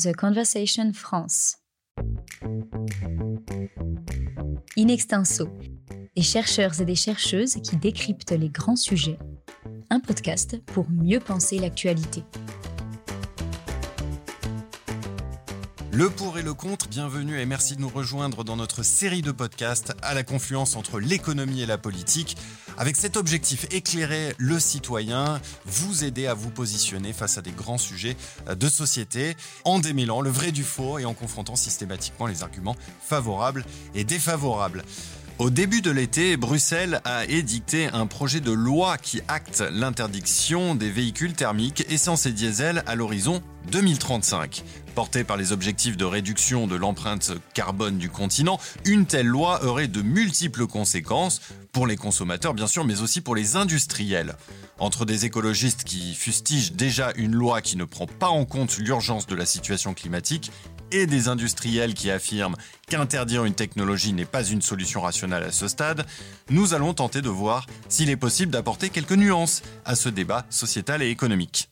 The Conversation France. In extenso, des chercheurs et des chercheuses qui décryptent les grands sujets. Un podcast pour mieux penser l'actualité. Le pour et le contre, bienvenue et merci de nous rejoindre dans notre série de podcasts à la confluence entre l'économie et la politique, avec cet objectif éclairer le citoyen, vous aider à vous positionner face à des grands sujets de société, en démêlant le vrai du faux et en confrontant systématiquement les arguments favorables et défavorables. Au début de l'été, Bruxelles a édicté un projet de loi qui acte l'interdiction des véhicules thermiques essence et diesel à l'horizon 2035. Portée par les objectifs de réduction de l'empreinte carbone du continent, une telle loi aurait de multiples conséquences, pour les consommateurs bien sûr, mais aussi pour les industriels. Entre des écologistes qui fustigent déjà une loi qui ne prend pas en compte l'urgence de la situation climatique et des industriels qui affirment qu'interdire une technologie n'est pas une solution rationnelle à ce stade, nous allons tenter de voir s'il est possible d'apporter quelques nuances à ce débat sociétal et économique.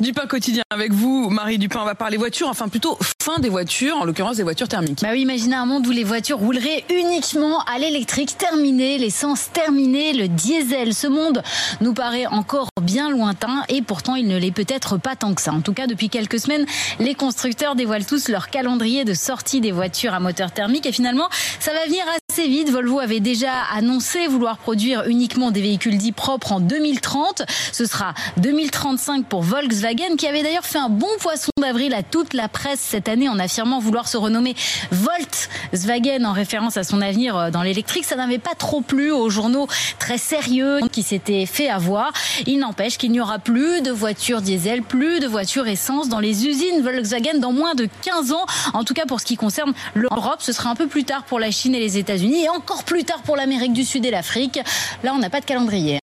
Dupin quotidien avec vous, Marie Dupin, on va parler voitures, enfin plutôt fin des voitures, en l'occurrence des voitures thermiques. Bah oui, imaginez un monde où les voitures rouleraient uniquement à l'électrique, terminé, l'essence terminée, le diesel. Ce monde nous paraît encore bien lointain et pourtant il ne l'est peut-être pas tant que ça. En tout cas, depuis quelques semaines, les constructeurs dévoilent tous leur calendrier de sortie des voitures à moteur thermique et finalement, ça va venir assez vite. Volvo avait déjà annoncé vouloir produire uniquement des véhicules dits propres en 2030. Ce sera 2035 pour Volkswagen qui avait d'ailleurs fait un bon poisson d'avril à toute la presse cette année en affirmant vouloir se renommer Volkswagen en référence à son avenir euh, dans l'électrique. Ça n'avait pas trop plu aux journaux très sérieux qui s'étaient fait avoir. Il n'empêche qu'il n'y aura plus de voitures diesel, plus de voitures essence dans les usines Volkswagen dans moins de 15 ans. En tout cas, pour ce qui concerne l'Europe, ce sera un peu plus tard pour la Chine et les États-Unis et encore plus tard pour l'Amérique du Sud et l'Afrique. Là, on n'a pas de calendrier.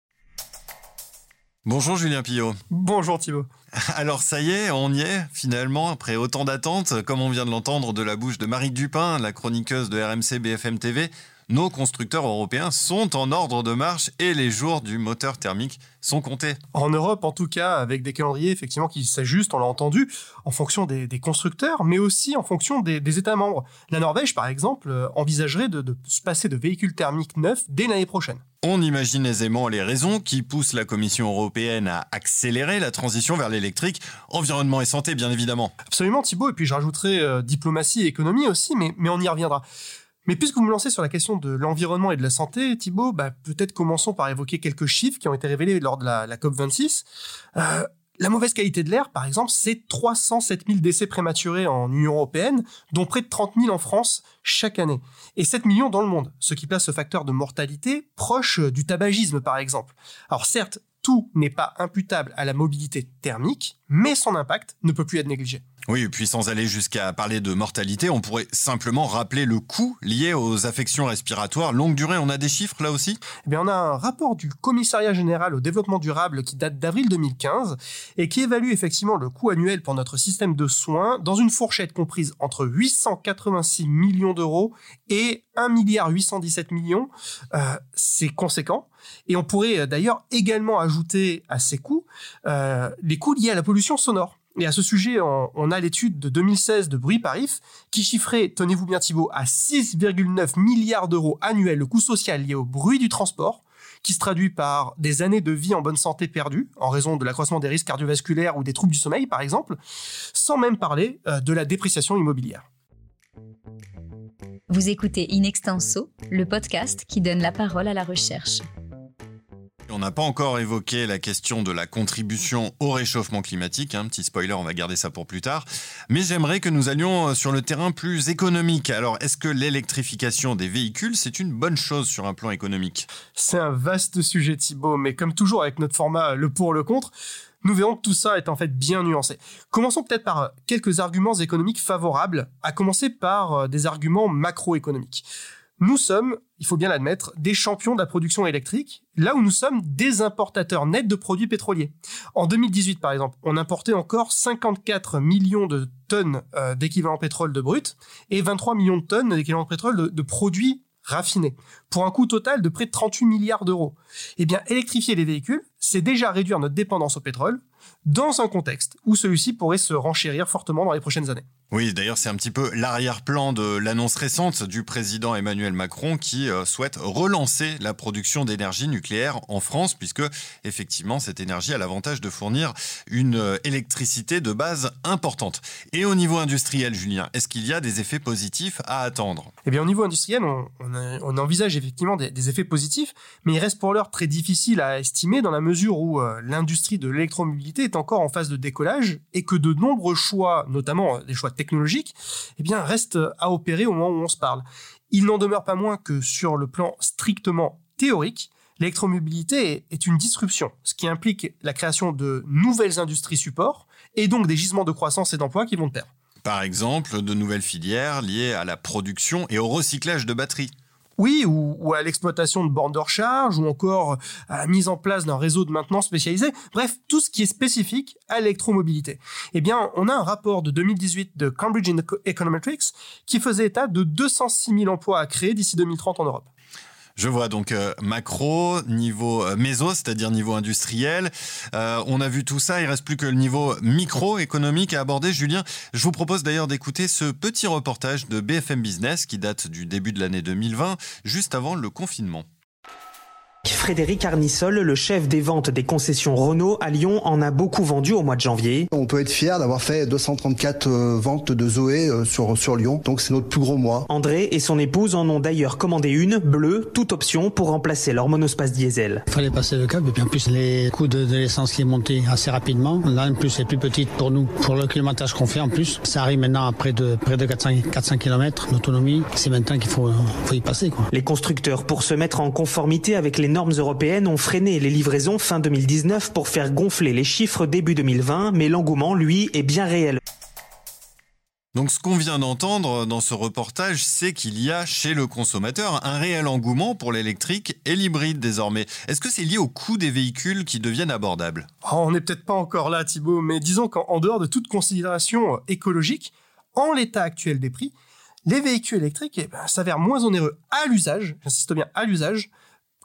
Bonjour Julien Pillot. Bonjour Thibault. Alors ça y est, on y est finalement, après autant d'attentes, comme on vient de l'entendre de la bouche de Marie Dupin, la chroniqueuse de RMC BFM TV, nos constructeurs européens sont en ordre de marche et les jours du moteur thermique sont comptés. En Europe, en tout cas, avec des calendriers effectivement qui s'ajustent, on l'a entendu, en fonction des, constructeurs, mais aussi en fonction des, États membres. La Norvège, par exemple, euh, envisagerait de, de se passer de véhicules thermiques neufs dès l'année prochaine. On imagine aisément les raisons qui poussent la Commission européenne à accélérer la transition vers l'électrique, environnement et santé bien évidemment. Absolument Thibault, et puis je rajouterai euh, diplomatie et économie aussi, mais, mais on y reviendra. Mais puisque vous me lancez sur la question de l'environnement et de la santé, Thibault, bah, peut-être commençons par évoquer quelques chiffres qui ont été révélés lors de la, COP26. Euh, la mauvaise qualité de l'air, par exemple, c'est 307 000 décès prématurés en Union européenne, dont près de 30 000 en France chaque année, et 7 millions dans le monde, ce qui place ce facteur de mortalité proche du tabagisme, par exemple. Alors certes, tout n'est pas imputable à la mobilité thermique, mais son impact ne peut plus être négligé. Oui, et puis sans aller jusqu'à parler de mortalité, on pourrait simplement rappeler le coût lié aux affections respiratoires longue durée. On a des chiffres là aussi? Eh bien, on a un rapport du Commissariat général au développement durable qui date d'avril 2015 et qui évalue effectivement le coût annuel pour notre système de soins dans une fourchette comprise entre 886 millions d'euros et 1 milliard 817 millions. Euh, c'est conséquent. Et on pourrait euh, d'ailleurs également ajouter à ces coûts euh, les coûts liés à la pollution sonore. Et à ce sujet, on, a l'étude de 2016 de Bruit Parif qui chiffrait, tenez-vous bien Thibault, à 6,9 milliards d'euros annuels le coût social lié au bruit du transport, qui se traduit par des années de vie en bonne santé perdues, en raison de l'accroissement des risques cardiovasculaires ou des troubles du sommeil par exemple, sans même parler euh, de la dépréciation immobilière. Vous écoutez In Extenso, le podcast qui donne la parole à la recherche. On n'a pas encore évoqué la question de la contribution au réchauffement climatique. Un hein. petit spoiler, on va garder ça pour plus tard. Mais j'aimerais que nous allions euh, sur le terrain plus économique. Alors, est-ce que l'électrification des véhicules, c'est une bonne chose sur un plan économique? C'est un vaste sujet, Thibault. Mais comme toujours avec notre format le pour, le contre, nous verrons que tout ça est en fait bien nuancé. Commençons peut-être par euh, quelques arguments économiques favorables, à commencer par euh, des arguments macroéconomiques. Nous sommes, il faut bien l'admettre, des champions de la production électrique, là où nous sommes des importateurs nets de produits pétroliers. En 2018, par exemple, on importait encore 54 millions de tonnes euh, d'équivalent pétrole de brut et 23 millions de tonnes d'équivalent pétrole de, produits raffinés, pour un coût total de près de 38 milliards d'euros. Eh bien, électrifier les véhicules, c'est déjà réduire notre dépendance au pétrole, dans un contexte où celui-ci pourrait se renchérir fortement dans les prochaines années. Oui, d'ailleurs, c'est un petit peu l'arrière-plan de l'annonce récente du président Emmanuel Macron qui euh, souhaite relancer la production d'énergie nucléaire en France, puisque effectivement, cette énergie a l'avantage de fournir une euh, électricité de base importante. Et au niveau industriel, Julien, est-ce qu'il y a des effets positifs à attendre? Eh bien, au niveau industriel, on, envisage effectivement des, effets positifs, mais il reste pour l'heure très difficile à estimer dans la mesure où euh, l'industrie de l'électromobilité est encore en phase de décollage et que de nombreux choix, notamment des choix technologique, eh bien, reste à opérer au moment où on se parle. Il n'en demeure pas moins que sur le plan strictement théorique, l'électromobilité est une disruption, ce qui implique la création de nouvelles industries supports et donc des gisements de croissance et d'emploi qui vont de pair. Par exemple, de nouvelles filières liées à la production et au recyclage de batteries. Oui, ou, à l'exploitation de bornes de recharge, ou encore à la mise en place d'un réseau de maintenance spécialisé. Bref, tout ce qui est spécifique à l'électromobilité. Eh bien, on a un rapport de 2018 de Cambridge Econometrics qui faisait état de 206 000 emplois à créer d'ici 2030 en Europe. Je vois donc euh, macro, niveau euh, méso, c'est-à-dire niveau industriel. Euh, on a vu tout ça, il reste plus que le niveau micro-économique à aborder. Julien, je vous propose d'ailleurs d'écouter ce petit reportage de BFM Business qui date du début de l'année 2020, juste avant le confinement. Frédéric Arnissol, le chef des ventes des concessions Renault à Lyon, en a beaucoup vendu au mois de janvier. On peut être fier d'avoir fait 234 euh, ventes de Zoé euh, sur, sur Lyon, donc c'est notre plus gros mois. André et son épouse en ont d'ailleurs commandé une, bleue, toute option pour remplacer leur monospace diesel. Il fallait passer le cap et puis en plus les coûts de, l'essence qui est monté assez rapidement. Là en plus c'est plus petite pour nous, pour le kilométrage qu'on fait en plus. Ça arrive maintenant à près de, près de 400, 400 km d'autonomie. C'est maintenant qu'il faut, faut y passer. Quoi. Les constructeurs, pour se mettre en conformité avec les normes européennes ont freiné les livraisons fin 2019 pour faire gonfler les chiffres début 2020, mais l'engouement, lui, est bien réel. Donc ce qu'on vient d'entendre dans ce reportage, c'est qu'il y a chez le consommateur un réel engouement pour l'électrique et l'hybride désormais. Est-ce que c'est lié au coût des véhicules qui deviennent abordables? Oh, On n'est peut-être pas encore là Thibault, mais disons qu'en dehors de toute considération écologique, en l'état actuel des prix, les véhicules électriques eh ben, s'avèrent moins onéreux à l'usage, j'insiste bien à l'usage,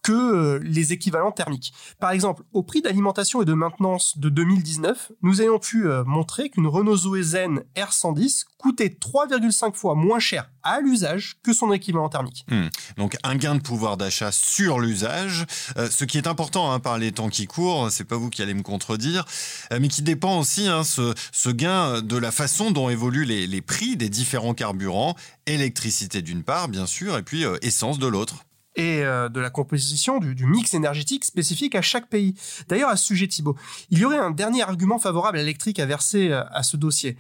que euh, les équivalents thermiques. Par exemple, au prix d'alimentation et de maintenance de 2019, nous ayons pu euh, montrer qu'une Renault Zoe Zen R110 coûtait 3,5 fois moins cher à l'usage que son équivalent thermique. Hmm. Donc un gain de pouvoir d'achat sur l'usage, euh, ce qui est important hein, par les temps qui courent, c'est pas vous qui allez me contredire, mais qui dépend aussi hein, ce, gain de la façon dont évoluent les prix des différents carburants, électricité d'une part bien sûr, et puis essence de l'autre et euh, de la composition du, mix énergétique spécifique à chaque pays. D'ailleurs, à ce sujet, Thibault, il y aurait un dernier argument favorable à l'électrique à verser euh, à ce dossier.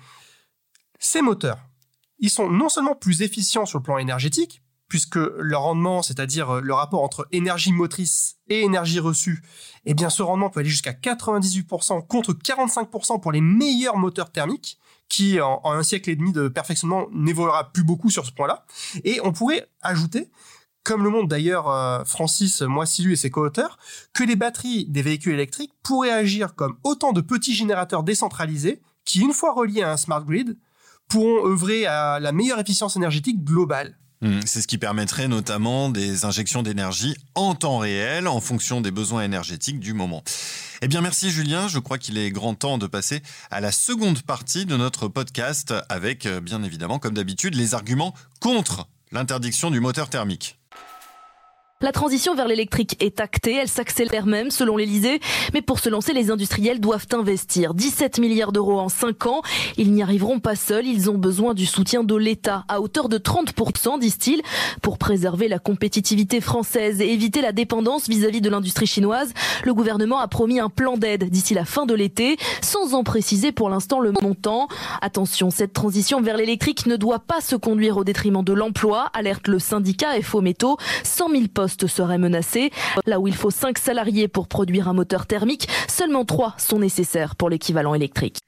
Ces moteurs, ils sont non seulement plus efficients sur le plan énergétique, puisque leur rendement, c'est-à-dire euh, le rapport entre énergie motrice et énergie reçue, eh bien ce rendement peut aller jusqu'à 98% contre 45% pour les meilleurs moteurs thermiques, qui en, en un siècle et demi de perfectionnement n'évoluera plus beaucoup sur ce point-là. Et on pourrait ajouter comme le montre d'ailleurs euh, Francis Moissilu et ses co-auteurs, que les batteries des véhicules électriques pourraient agir comme autant de petits générateurs décentralisés qui, une fois reliés à un smart grid, pourront œuvrer à la meilleure efficience énergétique globale. Mmh, c'est ce qui permettrait notamment des injections d'énergie en temps réel en fonction des besoins énergétiques du moment. Eh bien merci Julien, je crois qu'il est grand temps de passer à la seconde partie de notre podcast avec euh, bien évidemment comme d'habitude les arguments contre l'interdiction du moteur thermique. La transition vers l'électrique est actée, elle s'accélère même selon l'Elysée, mais pour se lancer, les industriels doivent investir 17 milliards d'euros en 5 ans. Ils n'y arriveront pas seuls, ils ont besoin du soutien de l'État à hauteur de 30%, disent-ils, pour préserver la compétitivité française et éviter la dépendance vis-à-vis de l'industrie chinoise. Le gouvernement a promis un plan d'aide d'ici la fin de l'été, sans en préciser pour l'instant le montant. Attention, cette transition vers l'électrique ne doit pas se conduire au détriment de l'emploi, alerte le syndicat FO Métaux. 100 000 postes serait menacé. Là où il faut 5 salariés pour produire un moteur thermique, seulement 3 sont nécessaires pour l'équivalent électrique.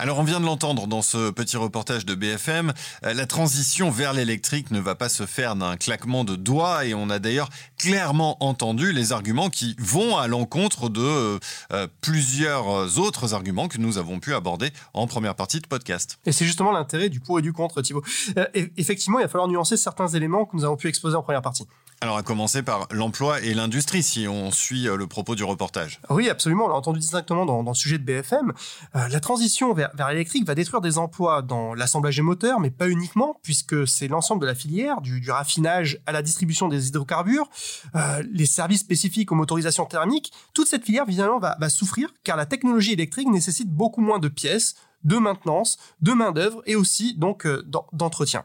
Alors on vient de l'entendre dans ce petit reportage de BFM, euh, la transition vers l'électrique ne va pas se faire d'un claquement de doigts et on a d'ailleurs clairement entendu les arguments qui vont à l'encontre de euh, euh, plusieurs autres arguments que nous avons pu aborder en première partie de podcast. Et c'est justement l'intérêt du pour et du contre, Thibault. effectivement, il va falloir nuancer certains éléments que nous avons pu exposer en première partie. Alors à commencer par l'emploi et l'industrie, si on suit euh, le propos du reportage. Oui, absolument. On l'a entendu directement dans, le sujet de BFM. Euh, la transition vers, l'électrique va détruire des emplois dans l'assemblage des moteurs, mais pas uniquement, puisque c'est l'ensemble de la filière, du, raffinage à la distribution des hydrocarbures, euh, les services spécifiques aux motorisations thermiques. Toute cette filière, finalement, va souffrir, car la technologie électrique nécessite beaucoup moins de pièces, de maintenance, de main-d'œuvre et aussi donc euh, d'entretien.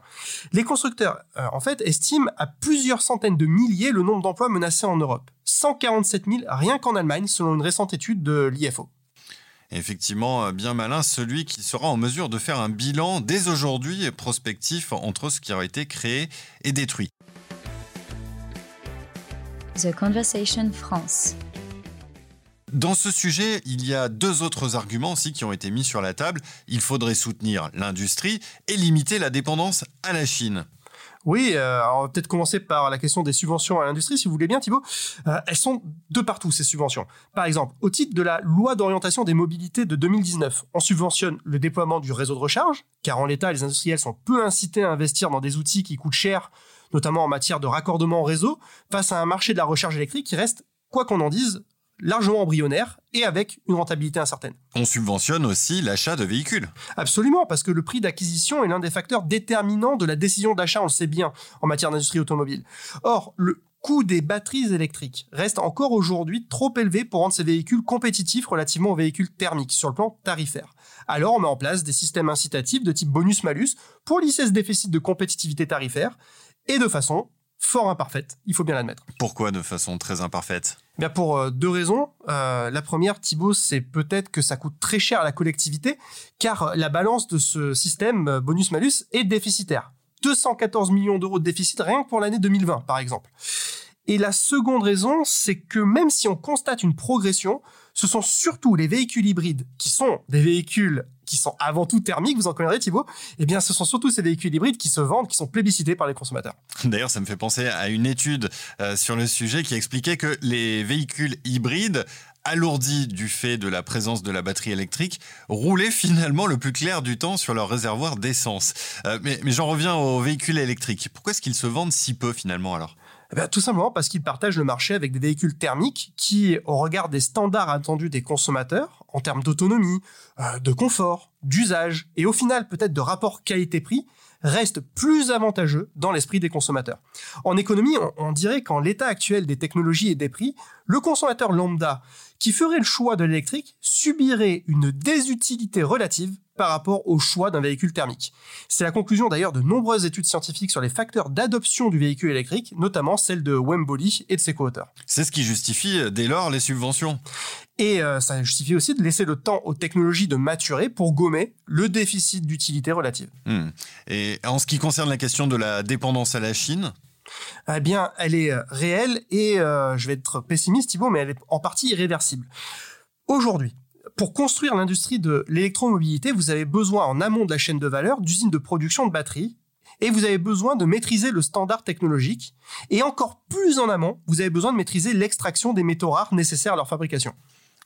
Les constructeurs, euh, en fait, estiment à plusieurs centaines de milliers le nombre d'emplois menacés en Europe. 147 000 rien qu'en Allemagne, selon une récente étude de l'IFO. Effectivement, euh, bien malin celui qui sera en mesure de faire un bilan dès aujourd'hui prospectif entre ce qui a été créé et détruit. The Conversation France. Dans ce sujet, il y a deux autres arguments aussi qui ont été mis sur la table. Il faudrait soutenir l'industrie et limiter la dépendance à la Chine. Oui, euh, on va peut-être commencer par la question des subventions à l'industrie, si vous voulez bien, Thibault. Euh, elles sont de partout, ces subventions. Par exemple, au titre de la loi d'orientation des mobilités de 2019, on subventionne le déploiement du réseau de recharge, car en l'état, les industriels sont peu incités à investir dans des outils qui coûtent cher, notamment en matière de raccordement au réseau, face à un marché de la recharge électrique qui reste, quoi qu'on en dise, largement embryonnaire et avec une rentabilité incertaine. On subventionne aussi l'achat de véhicules. Absolument, parce que le prix d'acquisition est l'un des facteurs déterminants de la décision d'achat, on le sait bien, en matière d'industrie automobile. Or, le coût des batteries électriques reste encore aujourd'hui trop élevé pour rendre ces véhicules compétitifs relativement aux véhicules thermiques sur le plan tarifaire. Alors on met en place des systèmes incitatifs de type bonus-malus pour lisser ce déficit de compétitivité tarifaire et de façon fort imparfaite, il faut bien l'admettre. Pourquoi de façon très imparfaite? Bien pour euh, deux raisons. Euh, la première, Thibaut, c'est peut-être que ça coûte très cher à la collectivité, car la balance de ce système euh, bonus-malus est déficitaire. 214 millions d'euros de déficit rien que pour l'année 2020, par exemple. Et la seconde raison, c'est que même si on constate une progression, ce sont surtout les véhicules hybrides qui sont des véhicules qui sont avant tout thermiques, vous en connaissez Thibaut, eh bien ce sont surtout ces véhicules hybrides qui se vendent, qui sont plébiscités par les consommateurs. D'ailleurs, ça me fait penser à une étude euh, sur le sujet qui expliquait que les véhicules hybrides alourdis du fait de la présence de la batterie électrique, roulaient finalement le plus clair du temps sur leur réservoir d'essence. Euh, mais, mais j'en reviens aux véhicules électriques. Pourquoi est-ce qu'ils se vendent si peu finalement alors? Eh bien, tout simplement parce qu'ils partagent le marché avec des véhicules thermiques qui, au regard des standards attendus des consommateurs, en termes d'autonomie, euh, de confort, d'usage, et au final peut-être de rapport qualité-prix, restent plus avantageux dans l'esprit des consommateurs. En économie, on, on dirait qu'en l'état actuel des technologies et des prix, le consommateur lambda qui ferait le choix de l'électrique subirait une désutilité relative par rapport au choix d'un véhicule thermique. C'est la conclusion d'ailleurs de nombreuses études scientifiques sur les facteurs d'adoption du véhicule électrique, notamment celle de Wemboli et de ses co-auteurs. C'est ce qui justifie euh, dès lors les subventions. Et euh, ça justifie aussi de laisser le temps aux technologies de maturer pour gommer le déficit d'utilité relative. Hmm. Et en ce qui concerne la question de la dépendance à la Chine, eh bien, elle est euh, réelle et euh, je vais être pessimiste, Thibault, mais elle est en partie irréversible. Aujourd'hui, pour construire l'industrie de l'électromobilité, vous avez besoin en amont de la chaîne de valeur d'usines de production de batteries et vous avez besoin de maîtriser le standard technologique et encore plus en amont, vous avez besoin de maîtriser l'extraction des métaux rares nécessaires à leur fabrication.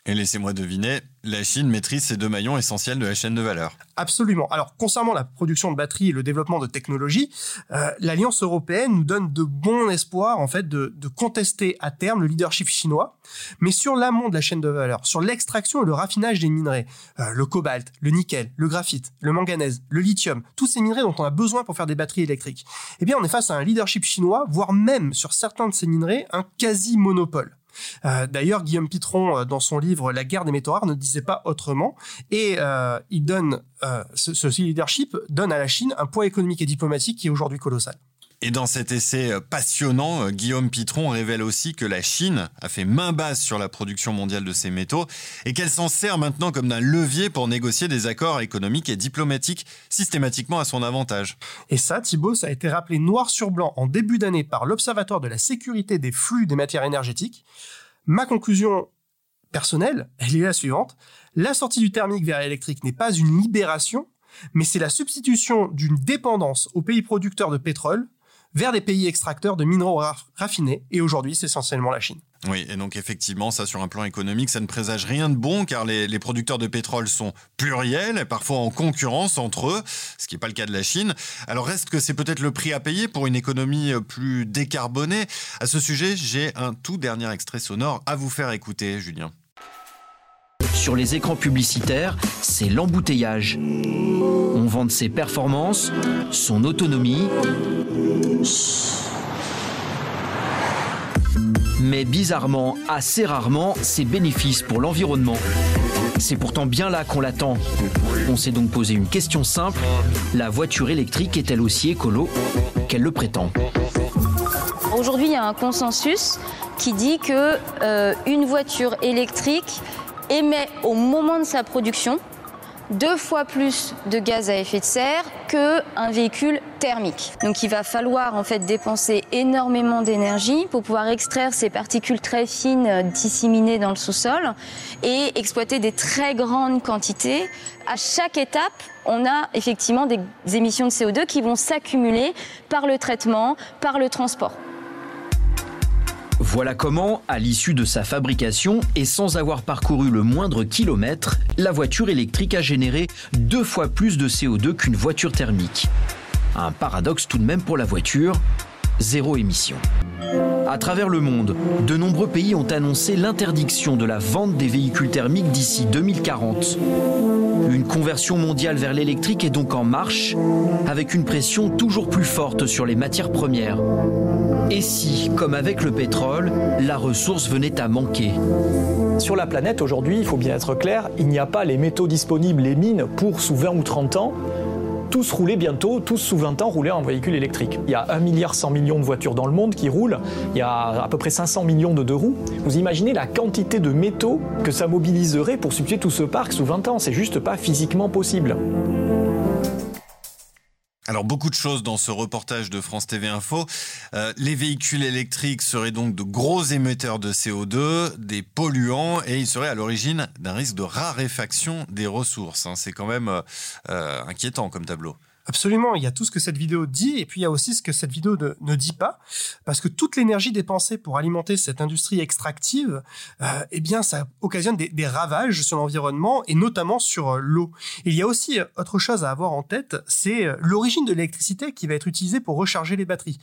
Et laissez-moi deviner, la Chine maîtrise ces deux maillons essentiels de la chaîne de valeur. Absolument. Alors, concernant la production de batteries et le développement de technologies, euh, l'Alliance européenne nous donne de bons espoirs, en fait, de, contester à terme le leadership chinois. Mais sur l'amont de la chaîne de valeur, sur l'extraction et le raffinage des minerais, euh, le cobalt, le nickel, le graphite, le manganèse, le lithium, tous ces minerais dont on a besoin pour faire des batteries électriques, eh bien, on est face à un leadership chinois, voire même, sur certains de ces minerais, un quasi-monopole. Euh, D'ailleurs, Guillaume Pitron, euh, dans son livre La guerre des métaux rares, ne disait pas autrement. Et euh, donne, ce leadership donne à la Chine un poids économique et diplomatique qui est aujourd'hui colossal. Et dans cet essai passionnant, Guillaume Pitron révèle aussi que la Chine a fait main basse sur la production mondiale de ces métaux et qu'elle s'en sert maintenant comme d'un levier pour négocier des accords économiques et diplomatiques systématiquement à son avantage. Et ça, Thibault, ça a été rappelé noir sur blanc en début d'année par l'Observatoire de la sécurité des flux des matières énergétiques. Ma conclusion personnelle, elle est la suivante. La sortie du thermique vers l'électrique n'est pas une libération, mais c'est la substitution d'une dépendance aux pays producteurs de pétrole vers des pays extracteurs de minéraux raffinés, et aujourd'hui c'est essentiellement la Chine. Oui, et donc effectivement, ça sur un plan économique, ça ne présage rien de bon car les, producteurs de pétrole sont pluriels et parfois en concurrence entre eux, ce qui n'est pas le cas de la Chine. Alors reste que c'est peut-être le prix à payer pour une économie plus décarbonée. À ce sujet, j'ai un tout dernier extrait sonore à vous faire écouter, Julien. Sur les écrans publicitaires, c'est l'embouteillage. On vante ses performances, son autonomie mais bizarrement, assez rarement, ses bénéfices pour l'environnement. C'est pourtant bien là qu'on l'attend. On s'est donc posé une question simple, la voiture électrique est-elle aussi écolo qu'elle le prétend Aujourd'hui, il y a un consensus qui dit que euh, une voiture électrique émet au moment de sa production deux fois plus de gaz à effet de serre qu'un véhicule thermique. Donc il va falloir en fait dépenser énormément d'énergie pour pouvoir extraire ces particules très fines disséminées dans le sous-sol et exploiter des très grandes quantités. À chaque étape, on a effectivement des émissions de CO2 qui vont s'accumuler par le traitement, par le transport. Voilà comment, à l'issue de sa fabrication et sans avoir parcouru le moindre kilomètre, la voiture électrique a généré deux fois plus de CO2 qu'une voiture thermique. Un paradoxe tout de même pour la voiture, zéro émission. À travers le monde, de nombreux pays ont annoncé l'interdiction de la vente des véhicules thermiques d'ici 2040. Une conversion mondiale vers l'électrique est donc en marche, avec une pression toujours plus forte sur les matières premières. Et si, comme avec le pétrole, la ressource venait à manquer? Sur la planète aujourd'hui, il faut bien être clair, il n'y a pas les métaux disponibles, les mines, pour sous 20 ou 30 ans tous rouler bientôt, tous sous 20 ans rouler en véhicule électrique. Il y a 1 milliard 100 millions de voitures dans le monde qui roulent, il y a à peu près 500 millions de deux roues. Vous imaginez la quantité de métaux que ça mobiliserait pour substituer tout ce parc sous 20 ans, c'est juste pas physiquement possible. Alors beaucoup de choses dans ce reportage de France TV Info. Euh, les véhicules électriques seraient donc de gros émetteurs de CO2, des polluants, et ils seraient à l'origine d'un risque de raréfaction des ressources. Hein. C'est quand même euh, euh, inquiétant comme tableau. Absolument, il y a tout ce que cette vidéo dit et puis il y a aussi ce que cette vidéo ne, dit pas, parce que toute l'énergie dépensée pour alimenter cette industrie extractive, euh, eh bien ça occasionne des, ravages sur l'environnement et notamment sur euh, l'eau. Il y a aussi euh, autre chose à avoir en tête, c'est l'origine de l'électricité qui va être utilisée pour recharger les batteries.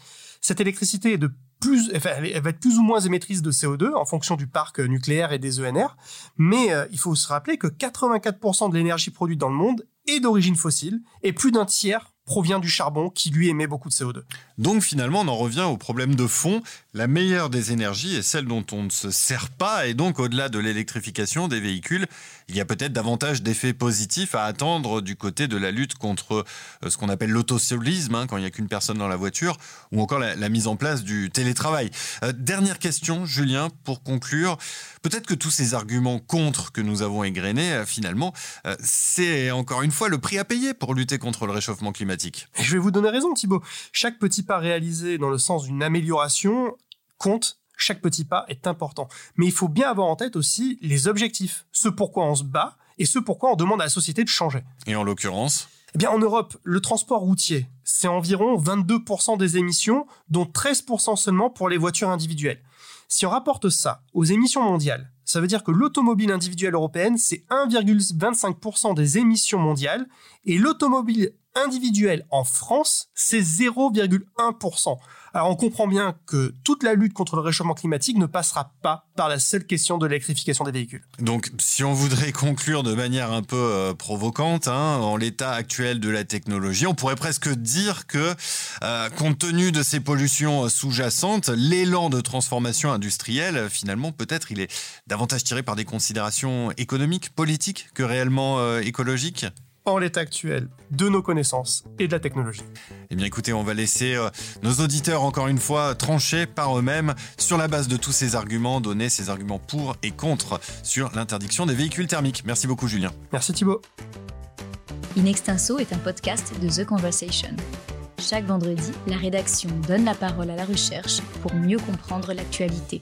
Cette électricité est de plus, elle va être plus ou moins émettrice de CO2 en fonction du parc nucléaire et des ENR, mais il faut se rappeler que 84% de l'énergie produite dans le monde est d'origine fossile et plus d'un tiers provient du charbon qui lui émet beaucoup de CO2. Donc finalement, on en revient au problème de fond. La meilleure des énergies est celle dont on ne se sert pas et donc au-delà de l'électrification des véhicules, il y a peut-être davantage d'effets positifs à attendre du côté de la lutte contre euh, ce qu'on appelle l'autosolisme, hein, quand il n'y a qu'une personne dans la voiture, ou encore la, mise en place du télétravail. Euh, dernière question, Julien, pour conclure. Peut-être que tous ces arguments contre que nous avons égrenés, euh, finalement, c'est encore une fois le prix à payer pour lutter contre le réchauffement climatique. Je vais vous donner raison, Thibaut. Chaque petit pas réalisé dans le sens d'une amélioration compte. Chaque petit pas est important. Mais il faut bien avoir en tête aussi les objectifs, ce pourquoi on se bat et ce pourquoi on demande à la société de changer. Et en l'occurrence? Eh bien, en Europe, le transport routier, c'est environ 22% des émissions, dont 13% seulement pour les voitures individuelles. Si on rapporte ça aux émissions mondiales, ça veut dire que l'automobile individuelle européenne, c'est 1,25% des émissions mondiales, et l'automobile individuelle en France, c'est 0,1%. Alors on comprend bien que toute la lutte contre le réchauffement climatique ne passera pas par la seule question de l'électrification des véhicules. Donc si on voudrait conclure de manière un peu euh, provocante, hein, en l'état actuel de la technologie, on pourrait presque dire que euh, compte tenu de ces pollutions sous-jacentes, l'élan de transformation industrielle, finalement peut-être il est davantage tiré par des considérations économiques, politiques que réellement euh, écologiques? En l'état actuel de nos connaissances et de la technologie. Eh bien écoutez, on va laisser euh, nos auditeurs encore une fois trancher par eux-mêmes sur la base de tous ces arguments, donner ces arguments pour et contre sur l'interdiction des véhicules thermiques. Merci beaucoup Julien. Merci Thibault. In Extenso est un podcast de The Conversation. Chaque vendredi, la rédaction donne la parole à la recherche pour mieux comprendre l'actualité.